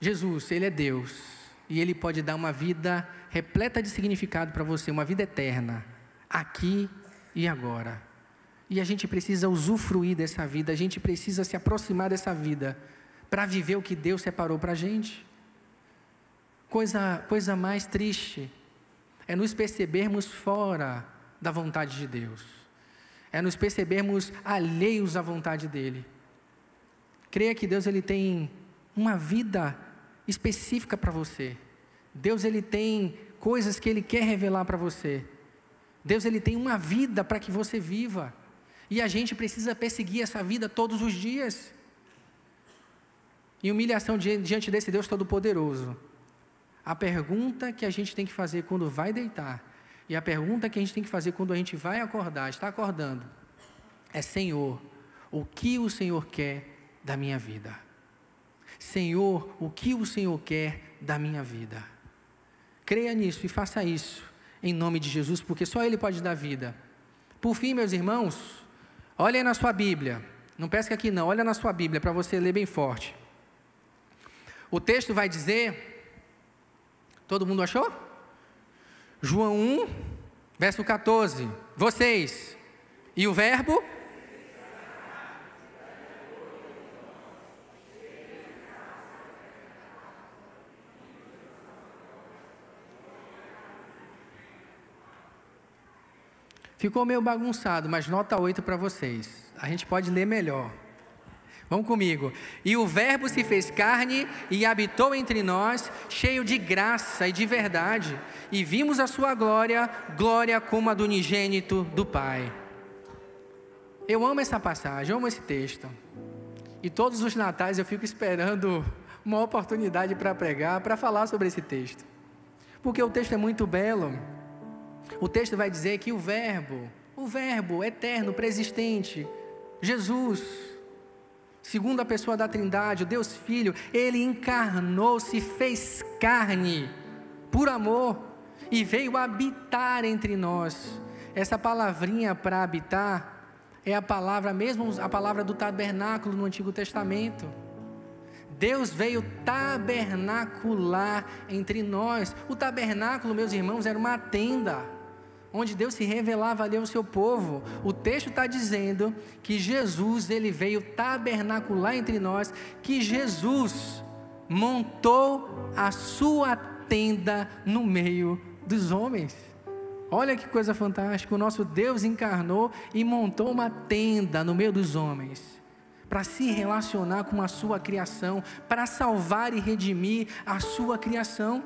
Jesus, Ele é Deus e Ele pode dar uma vida repleta de significado para você, uma vida eterna, aqui e agora. E a gente precisa usufruir dessa vida, a gente precisa se aproximar dessa vida para viver o que Deus separou para a gente. Coisa, coisa mais triste é nos percebermos fora da vontade de Deus, é nos percebermos alheios à vontade dEle. Creia que Deus ele tem uma vida específica para você. Deus ele tem coisas que ele quer revelar para você. Deus ele tem uma vida para que você viva. E a gente precisa perseguir essa vida todos os dias. Em humilhação diante desse Deus Todo-Poderoso. A pergunta que a gente tem que fazer quando vai deitar, e a pergunta que a gente tem que fazer quando a gente vai acordar, está acordando, é: Senhor, o que o Senhor quer da minha vida? Senhor, o que o Senhor quer da minha vida? Creia nisso e faça isso, em nome de Jesus, porque só Ele pode dar vida. Por fim, meus irmãos, olhem na sua Bíblia, não pesca aqui não, olha na sua Bíblia para você ler bem forte. O texto vai dizer, todo mundo achou? João 1, verso 14: Vocês, e o Verbo Ficou meio bagunçado, mas nota 8 para vocês. A gente pode ler melhor. Vamos comigo. E o Verbo se fez carne e habitou entre nós, cheio de graça e de verdade, e vimos a sua glória, glória como a do unigênito do Pai. Eu amo essa passagem, amo esse texto. E todos os natais eu fico esperando uma oportunidade para pregar, para falar sobre esse texto. Porque o texto é muito belo. O texto vai dizer que o Verbo, o Verbo eterno, preexistente, Jesus, segunda pessoa da Trindade, o Deus Filho, ele encarnou, se fez carne por amor e veio habitar entre nós. Essa palavrinha para habitar é a palavra mesmo a palavra do tabernáculo no Antigo Testamento. Deus veio tabernacular entre nós. O tabernáculo, meus irmãos, era uma tenda onde Deus se revelava ali ao seu povo. O texto está dizendo que Jesus ele veio tabernacular entre nós, que Jesus montou a sua tenda no meio dos homens. Olha que coisa fantástica! O nosso Deus encarnou e montou uma tenda no meio dos homens para se relacionar com a sua criação, para salvar e redimir a sua criação.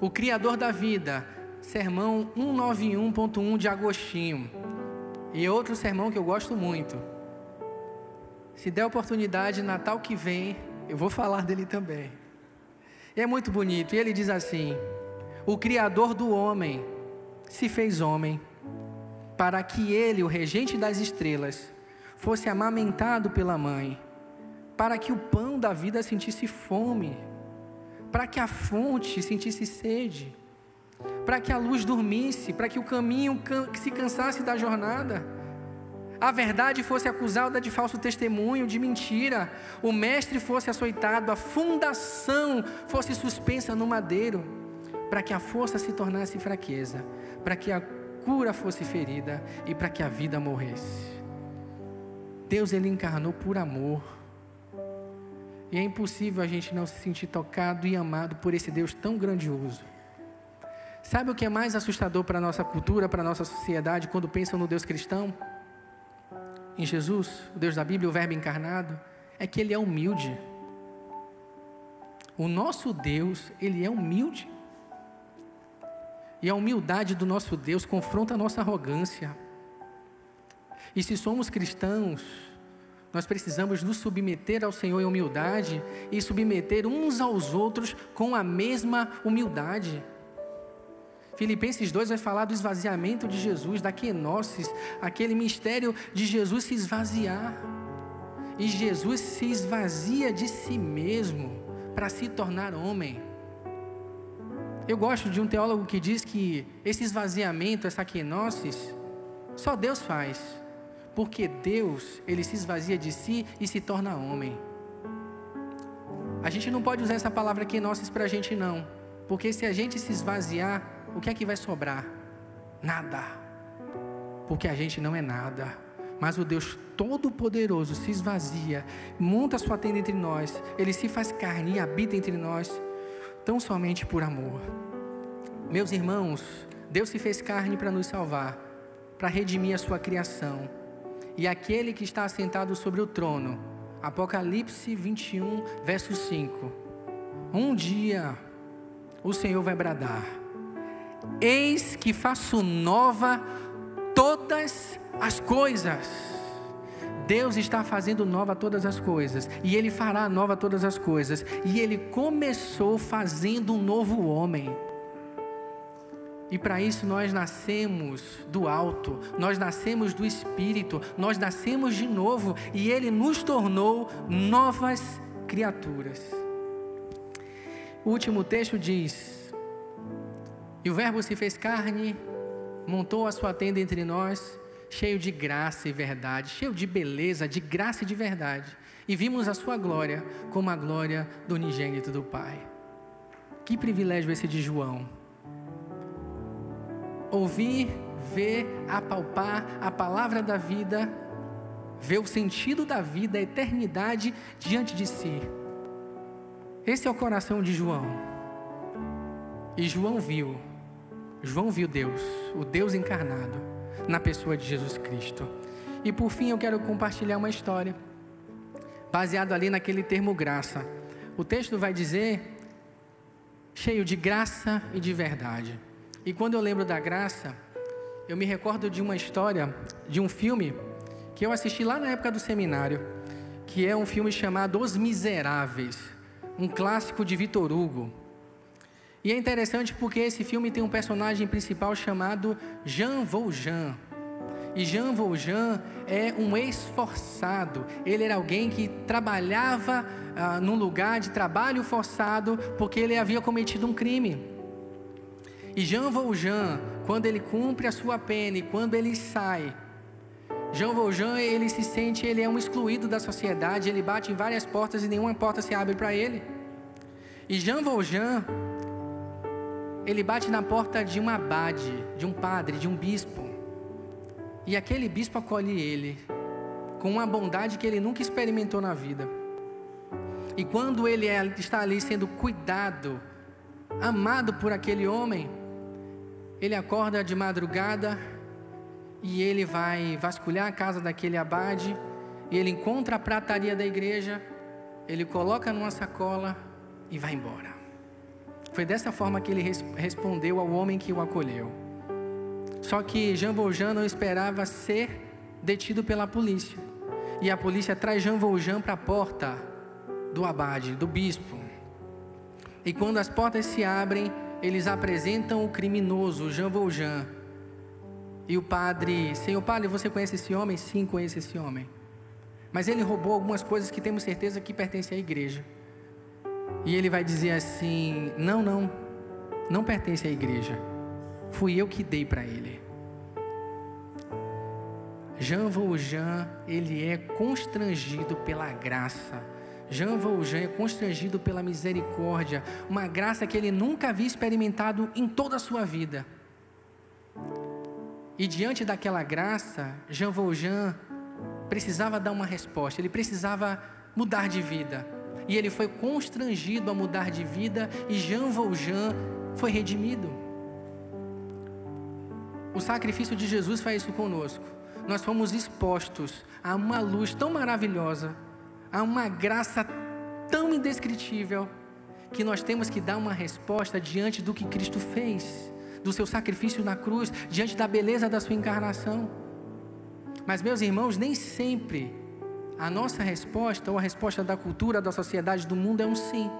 O Criador da vida sermão 191.1 de Agostinho. E outro sermão que eu gosto muito. Se der oportunidade, Natal que vem, eu vou falar dele também. E é muito bonito. E ele diz assim: O Criador do homem se fez homem, para que ele, o regente das estrelas, fosse amamentado pela mãe, para que o pão da vida sentisse fome, para que a fonte sentisse sede para que a luz dormisse, para que o caminho se cansasse da jornada. A verdade fosse acusada de falso testemunho, de mentira, o mestre fosse açoitado, a fundação fosse suspensa no madeiro, para que a força se tornasse fraqueza, para que a cura fosse ferida e para que a vida morresse. Deus ele encarnou por amor. E é impossível a gente não se sentir tocado e amado por esse Deus tão grandioso. Sabe o que é mais assustador para a nossa cultura, para a nossa sociedade, quando pensam no Deus cristão? Em Jesus, o Deus da Bíblia, o Verbo encarnado, é que Ele é humilde. O nosso Deus, Ele é humilde. E a humildade do nosso Deus confronta a nossa arrogância. E se somos cristãos, nós precisamos nos submeter ao Senhor em humildade e submeter uns aos outros com a mesma humildade. Filipenses 2 vai falar do esvaziamento de Jesus, da kenosis, aquele mistério de Jesus se esvaziar. E Jesus se esvazia de si mesmo para se tornar homem. Eu gosto de um teólogo que diz que esse esvaziamento, essa kenosis, só Deus faz. Porque Deus, ele se esvazia de si e se torna homem. A gente não pode usar essa palavra kenosis para a gente não. Porque se a gente se esvaziar, o que é que vai sobrar? Nada. Porque a gente não é nada. Mas o Deus Todo-Poderoso se esvazia, monta sua tenda entre nós, ele se faz carne e habita entre nós, tão somente por amor. Meus irmãos, Deus se fez carne para nos salvar, para redimir a sua criação. E aquele que está assentado sobre o trono, Apocalipse 21, verso 5. Um dia o Senhor vai bradar Eis que faço nova todas as coisas. Deus está fazendo nova todas as coisas, e Ele fará nova todas as coisas, e Ele começou fazendo um novo homem. E para isso nós nascemos do alto, nós nascemos do Espírito, nós nascemos de novo, e Ele nos tornou novas criaturas. O último texto diz: e o Verbo se fez carne, montou a sua tenda entre nós, cheio de graça e verdade, cheio de beleza, de graça e de verdade. E vimos a sua glória como a glória do unigênito do Pai. Que privilégio esse de João. Ouvir, ver, apalpar a palavra da vida, ver o sentido da vida, a eternidade diante de si. Esse é o coração de João. E João viu João viu Deus, o Deus encarnado, na pessoa de Jesus Cristo. E por fim eu quero compartilhar uma história, baseado ali naquele termo graça. O texto vai dizer, cheio de graça e de verdade. E quando eu lembro da graça, eu me recordo de uma história, de um filme, que eu assisti lá na época do seminário, que é um filme chamado Os Miseráveis, um clássico de Vitor Hugo. E é interessante porque esse filme tem um personagem principal chamado Jean Valjean. E Jean Valjean é um esforçado. Ele era alguém que trabalhava ah, num lugar de trabalho forçado porque ele havia cometido um crime. E Jean Valjean, quando ele cumpre a sua pena e quando ele sai, Jean Valjean, ele se sente, ele é um excluído da sociedade, ele bate em várias portas e nenhuma porta se abre para ele. E Jean Valjean, ele bate na porta de um abade, de um padre, de um bispo. E aquele bispo acolhe ele com uma bondade que ele nunca experimentou na vida. E quando ele é, está ali sendo cuidado, amado por aquele homem, ele acorda de madrugada e ele vai vasculhar a casa daquele abade e ele encontra a prataria da igreja, ele coloca numa sacola e vai embora. Foi dessa forma que ele res respondeu ao homem que o acolheu. Só que Jean Valjean não esperava ser detido pela polícia. E a polícia traz Jean Valjean para a porta do abade, do bispo. E quando as portas se abrem, eles apresentam o criminoso, Jean Valjean. E o padre, Senhor padre, você conhece esse homem? Sim, conheço esse homem. Mas ele roubou algumas coisas que temos certeza que pertencem à igreja. E ele vai dizer assim: Não, não, não pertence à igreja. Fui eu que dei para ele. Jean Valjean, ele é constrangido pela graça. Jean Valjean é constrangido pela misericórdia, uma graça que ele nunca havia experimentado em toda a sua vida. E diante daquela graça, Jean Valjean precisava dar uma resposta, ele precisava mudar de vida. E ele foi constrangido a mudar de vida e Jean Valjean foi redimido. O sacrifício de Jesus faz isso conosco. Nós fomos expostos a uma luz tão maravilhosa, a uma graça tão indescritível, que nós temos que dar uma resposta diante do que Cristo fez, do seu sacrifício na cruz, diante da beleza da sua encarnação. Mas, meus irmãos, nem sempre a nossa resposta, ou a resposta da cultura, da sociedade, do mundo, é um sim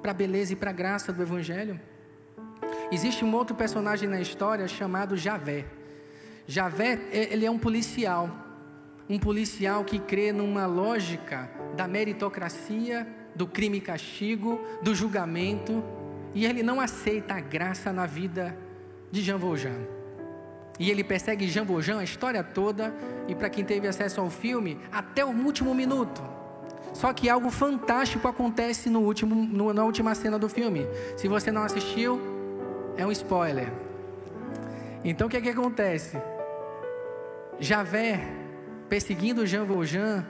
para a beleza e para a graça do Evangelho. Existe um outro personagem na história chamado Javé. Javé, ele é um policial, um policial que crê numa lógica da meritocracia, do crime e castigo, do julgamento, e ele não aceita a graça na vida de Jean Valjean. E ele persegue Jean Valjean a história toda, e para quem teve acesso ao filme, até o último minuto. Só que algo fantástico acontece no último, no, na última cena do filme. Se você não assistiu, é um spoiler. Então o que, é que acontece? Javé, perseguindo Jean Valjean,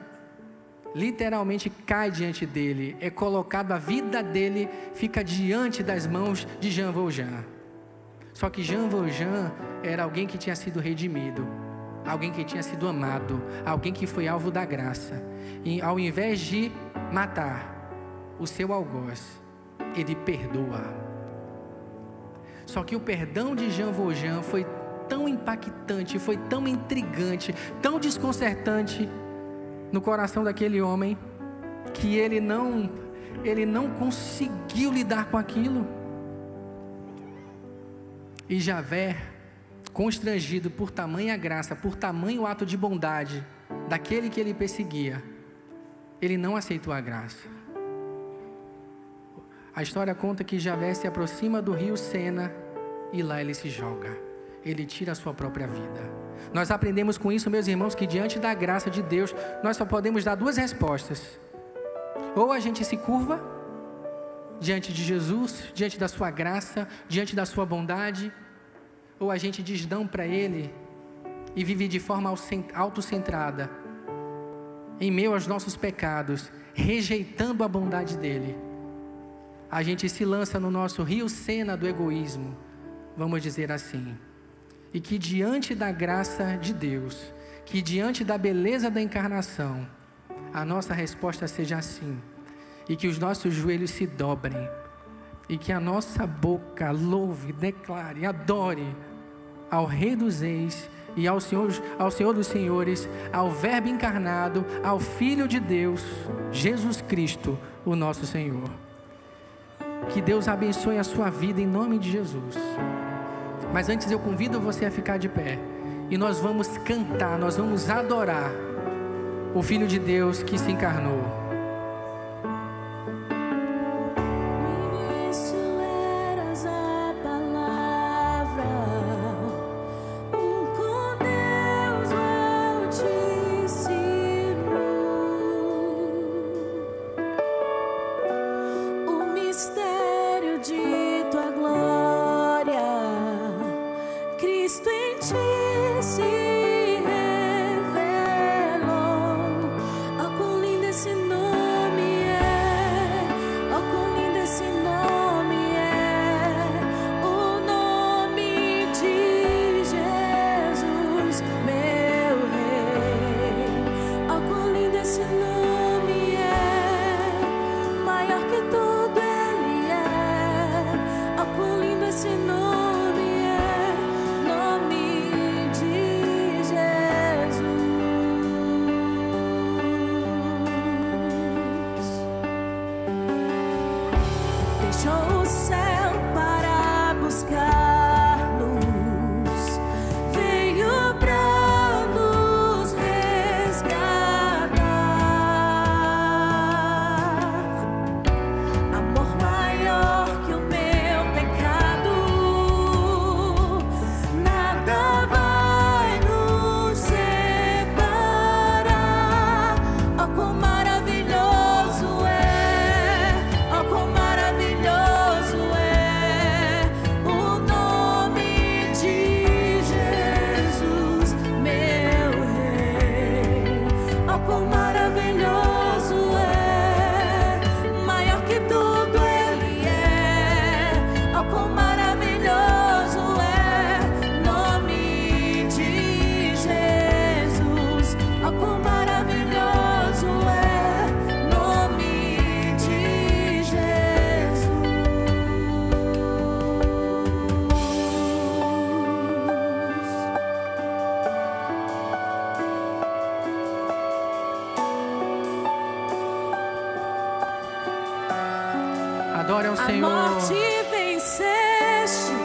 literalmente cai diante dele, é colocado a vida dele, fica diante das mãos de Jean Valjean. Só que Jean Valjean era alguém que tinha sido redimido, alguém que tinha sido amado, alguém que foi alvo da graça. E ao invés de matar o seu algoz, ele perdoa. Só que o perdão de Jean Valjean foi tão impactante, foi tão intrigante, tão desconcertante no coração daquele homem que ele não ele não conseguiu lidar com aquilo. E Javé, constrangido por tamanha graça, por tamanho ato de bondade daquele que ele perseguia, ele não aceitou a graça. A história conta que Javé se aproxima do rio Sena e lá ele se joga. Ele tira a sua própria vida. Nós aprendemos com isso, meus irmãos, que diante da graça de Deus, nós só podemos dar duas respostas. Ou a gente se curva diante de Jesus, diante da sua graça, diante da sua bondade, ou a gente diz não para Ele e vive de forma autocentrada, em meio aos nossos pecados, rejeitando a bondade dEle a gente se lança no nosso rio Sena do egoísmo, vamos dizer assim. E que diante da graça de Deus, que diante da beleza da encarnação, a nossa resposta seja assim. E que os nossos joelhos se dobrem. E que a nossa boca louve, declare, adore ao Rei dos Reis e ao Senhor, ao Senhor dos Senhores, ao Verbo encarnado, ao Filho de Deus, Jesus Cristo, o nosso Senhor. Que Deus abençoe a sua vida em nome de Jesus. Mas antes eu convido você a ficar de pé. E nós vamos cantar, nós vamos adorar o Filho de Deus que se encarnou. Adore ao Senhor. A morte venceste,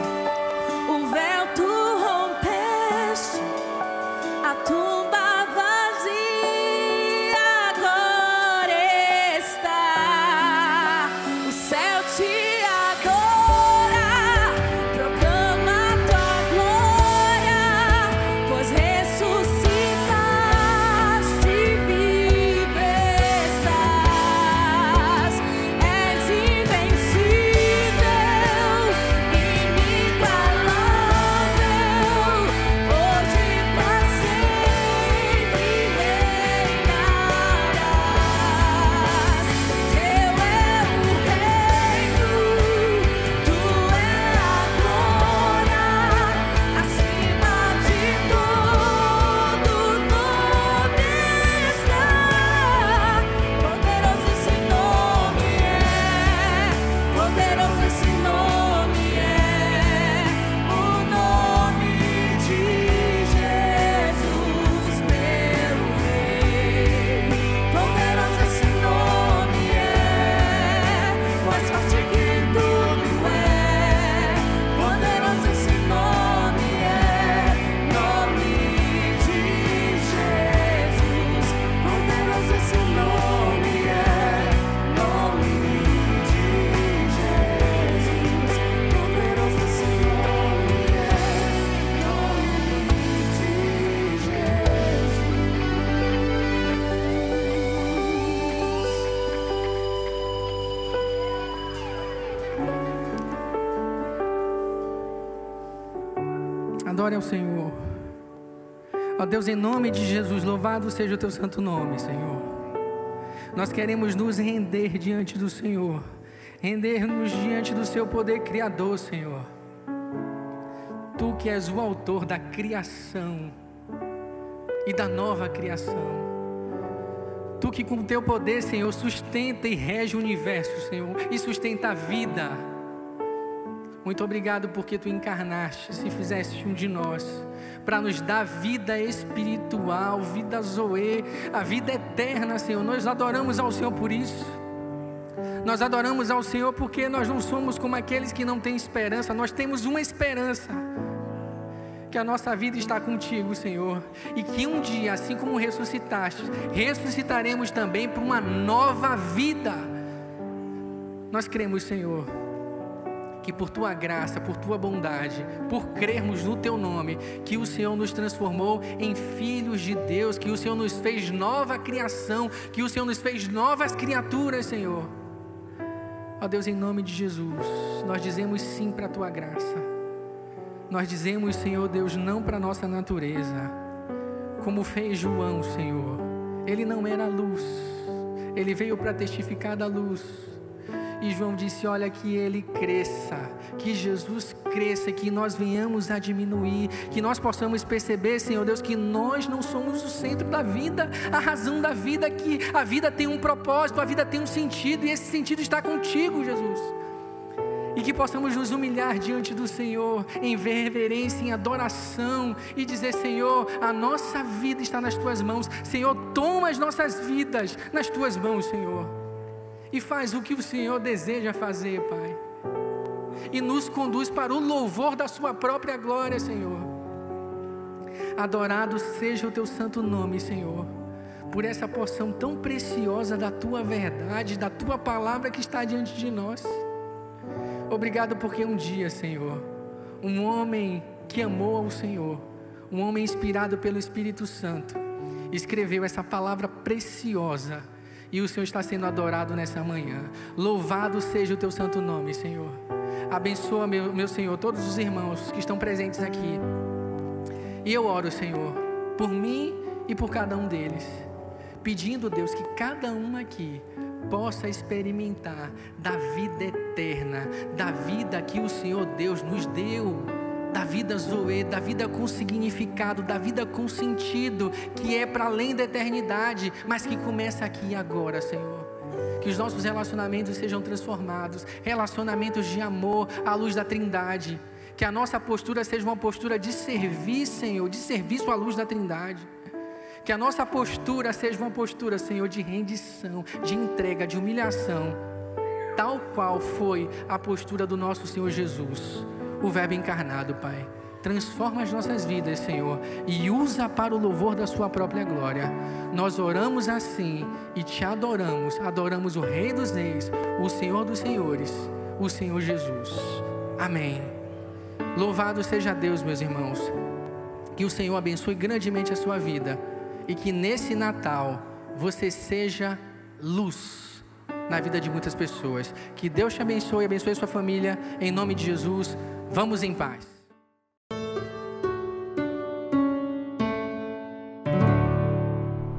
Ó Deus, em nome de Jesus, louvado seja o teu santo nome, Senhor. Nós queremos nos render diante do Senhor, render-nos diante do seu poder criador, Senhor. Tu que és o autor da criação e da nova criação. Tu que com teu poder, Senhor, sustenta e rege o universo, Senhor, e sustenta a vida. Muito obrigado porque tu encarnaste, se fizeste um de nós, para nos dar vida espiritual, vida zoe, a vida eterna, Senhor. Nós adoramos ao Senhor por isso. Nós adoramos ao Senhor porque nós não somos como aqueles que não têm esperança, nós temos uma esperança. Que a nossa vida está contigo, Senhor, e que um dia, assim como ressuscitaste, ressuscitaremos também para uma nova vida. Nós cremos, Senhor, que por tua graça, por tua bondade, por crermos no teu nome, que o Senhor nos transformou em filhos de Deus, que o Senhor nos fez nova criação, que o Senhor nos fez novas criaturas, Senhor. Ó Deus, em nome de Jesus, nós dizemos sim para a tua graça. Nós dizemos, Senhor Deus, não para a nossa natureza, como fez João, Senhor. Ele não era luz, ele veio para testificar da luz. E João disse: Olha, que ele cresça, que Jesus cresça, que nós venhamos a diminuir, que nós possamos perceber, Senhor Deus, que nós não somos o centro da vida, a razão da vida, que a vida tem um propósito, a vida tem um sentido, e esse sentido está contigo, Jesus. E que possamos nos humilhar diante do Senhor, em reverência, em adoração, e dizer: Senhor, a nossa vida está nas tuas mãos, Senhor, toma as nossas vidas nas tuas mãos, Senhor e faz o que o Senhor deseja fazer, Pai. E nos conduz para o louvor da Sua própria glória, Senhor. Adorado seja o Teu santo nome, Senhor, por essa porção tão preciosa da Tua verdade, da Tua palavra que está diante de nós. Obrigado porque um dia, Senhor, um homem que amou ao Senhor, um homem inspirado pelo Espírito Santo, escreveu essa palavra preciosa e o Senhor está sendo adorado nessa manhã. Louvado seja o teu santo nome, Senhor. Abençoa, meu, meu Senhor, todos os irmãos que estão presentes aqui. E eu oro, Senhor, por mim e por cada um deles, pedindo, Deus, que cada um aqui possa experimentar da vida eterna, da vida que o Senhor Deus nos deu da vida Zoe, da vida com significado, da vida com sentido, que é para além da eternidade, mas que começa aqui e agora, Senhor. Que os nossos relacionamentos sejam transformados, relacionamentos de amor à luz da Trindade. Que a nossa postura seja uma postura de servir, Senhor, de serviço à luz da Trindade. Que a nossa postura seja uma postura, Senhor, de rendição, de entrega, de humilhação tal qual foi a postura do nosso Senhor Jesus, o Verbo encarnado, Pai. Transforma as nossas vidas, Senhor, e usa para o louvor da Sua própria glória. Nós oramos assim e te adoramos, adoramos o Rei dos Reis, o Senhor dos Senhores, o Senhor Jesus. Amém. Louvado seja Deus, meus irmãos. Que o Senhor abençoe grandemente a sua vida e que nesse Natal você seja luz na vida de muitas pessoas. Que Deus te abençoe, abençoe a sua família. Em nome de Jesus, vamos em paz.